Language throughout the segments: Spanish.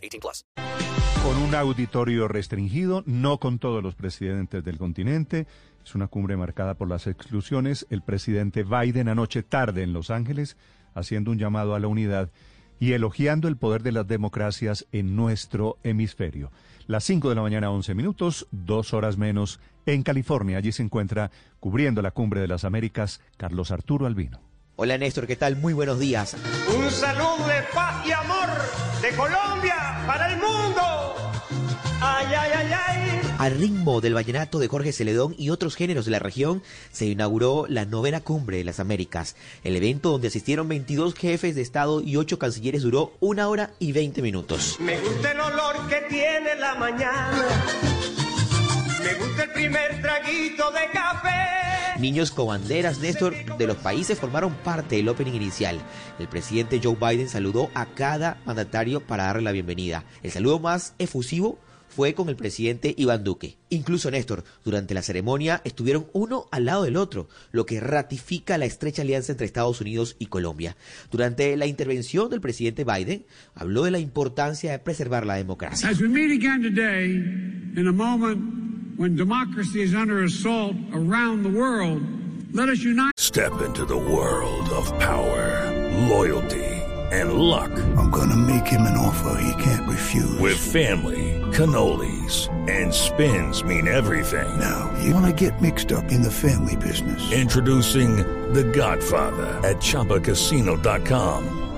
18 plus. Con un auditorio restringido, no con todos los presidentes del continente. Es una cumbre marcada por las exclusiones. El presidente Biden anoche tarde en Los Ángeles, haciendo un llamado a la unidad y elogiando el poder de las democracias en nuestro hemisferio. Las 5 de la mañana, 11 minutos, dos horas menos, en California. Allí se encuentra, cubriendo la cumbre de las Américas, Carlos Arturo Albino. Hola Néstor, ¿qué tal? Muy buenos días. Un saludo de paz y amor de Colombia para el mundo. Ay, ay, ay, ay. Al ritmo del vallenato de Jorge Celedón y otros géneros de la región, se inauguró la novena cumbre de las Américas. El evento donde asistieron 22 jefes de Estado y 8 cancilleres duró una hora y 20 minutos. Me gusta el olor que tiene la mañana. Me gusta el primer traguito de café. Niños con banderas, Néstor, de los países formaron parte del opening inicial. El presidente Joe Biden saludó a cada mandatario para darle la bienvenida. El saludo más efusivo fue con el presidente Iván Duque. Incluso Néstor, durante la ceremonia estuvieron uno al lado del otro, lo que ratifica la estrecha alianza entre Estados Unidos y Colombia. Durante la intervención del presidente Biden, habló de la importancia de preservar la democracia. When democracy is under assault around the world, let us unite. Step into the world of power, loyalty, and luck. I'm gonna make him an offer he can't refuse. With family, cannolis, and spins mean everything. Now, you wanna get mixed up in the family business. Introducing The Godfather at ChumbaCasino.com.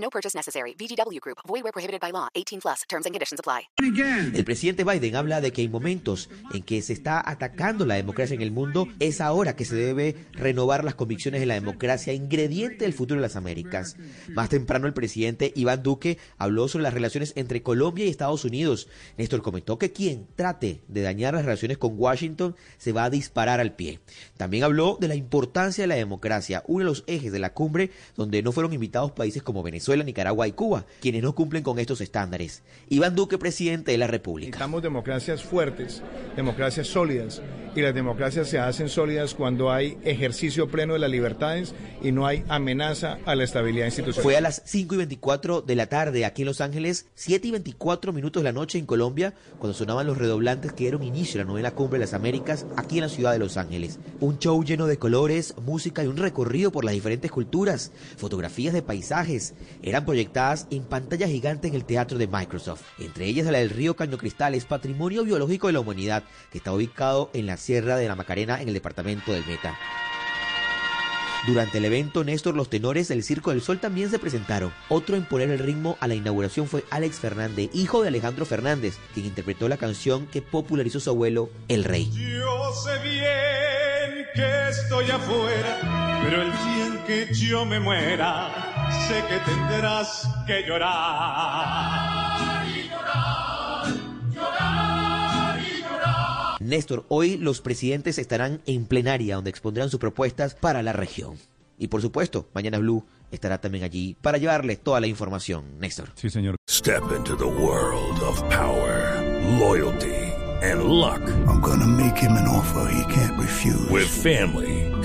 No purchase necessary. VGW Group. Void where prohibited by law. 18 plus. Terms and conditions apply. El presidente Biden habla de que en momentos en que se está atacando la democracia en el mundo, es ahora que se debe renovar las convicciones de la democracia, ingrediente del futuro de las Américas. Más temprano el presidente Iván Duque habló sobre las relaciones entre Colombia y Estados Unidos. Néstor comentó que quien trate de dañar las relaciones con Washington se va a disparar al pie. También habló de la importancia de la democracia, uno de los ejes de la cumbre donde no fueron invitados países como Venezuela, Nicaragua y Cuba, quienes no cumplen con estos estándares. Iván Duque, presidente de la República. Necesitamos democracias fuertes, democracias sólidas, y las democracias se hacen sólidas cuando hay ejercicio pleno de las libertades y no hay amenaza a la estabilidad institucional. Fue a las 5 y 24 de la tarde aquí en Los Ángeles, 7 y 24 minutos de la noche en Colombia, cuando sonaban los redoblantes que dieron inicio a la novena cumbre de las Américas aquí en la ciudad de Los Ángeles. Un show lleno de colores, música y un recorrido por las diferentes culturas, fotografías de paisajes, eran proyectadas en pantalla gigante en el teatro de Microsoft. Entre ellas la del río Caño Cristal es patrimonio biológico de la humanidad que está ubicado en la Sierra de la Macarena en el departamento del Meta. Durante el evento, Néstor, los tenores del Circo del Sol también se presentaron. Otro en poner el ritmo a la inauguración fue Alex Fernández, hijo de Alejandro Fernández, quien interpretó la canción que popularizó su abuelo, El Rey. Yo sé bien que estoy afuera, pero el día en que yo me muera, sé que tendrás que llorar. Néstor, hoy los presidentes estarán en plenaria donde expondrán sus propuestas para la región. Y por supuesto, mañana Blue estará también allí para llevarles toda la información. Néstor. Sí, señor. Step into the world of power, loyalty, and luck. I'm gonna make him an offer he can't refuse. With family,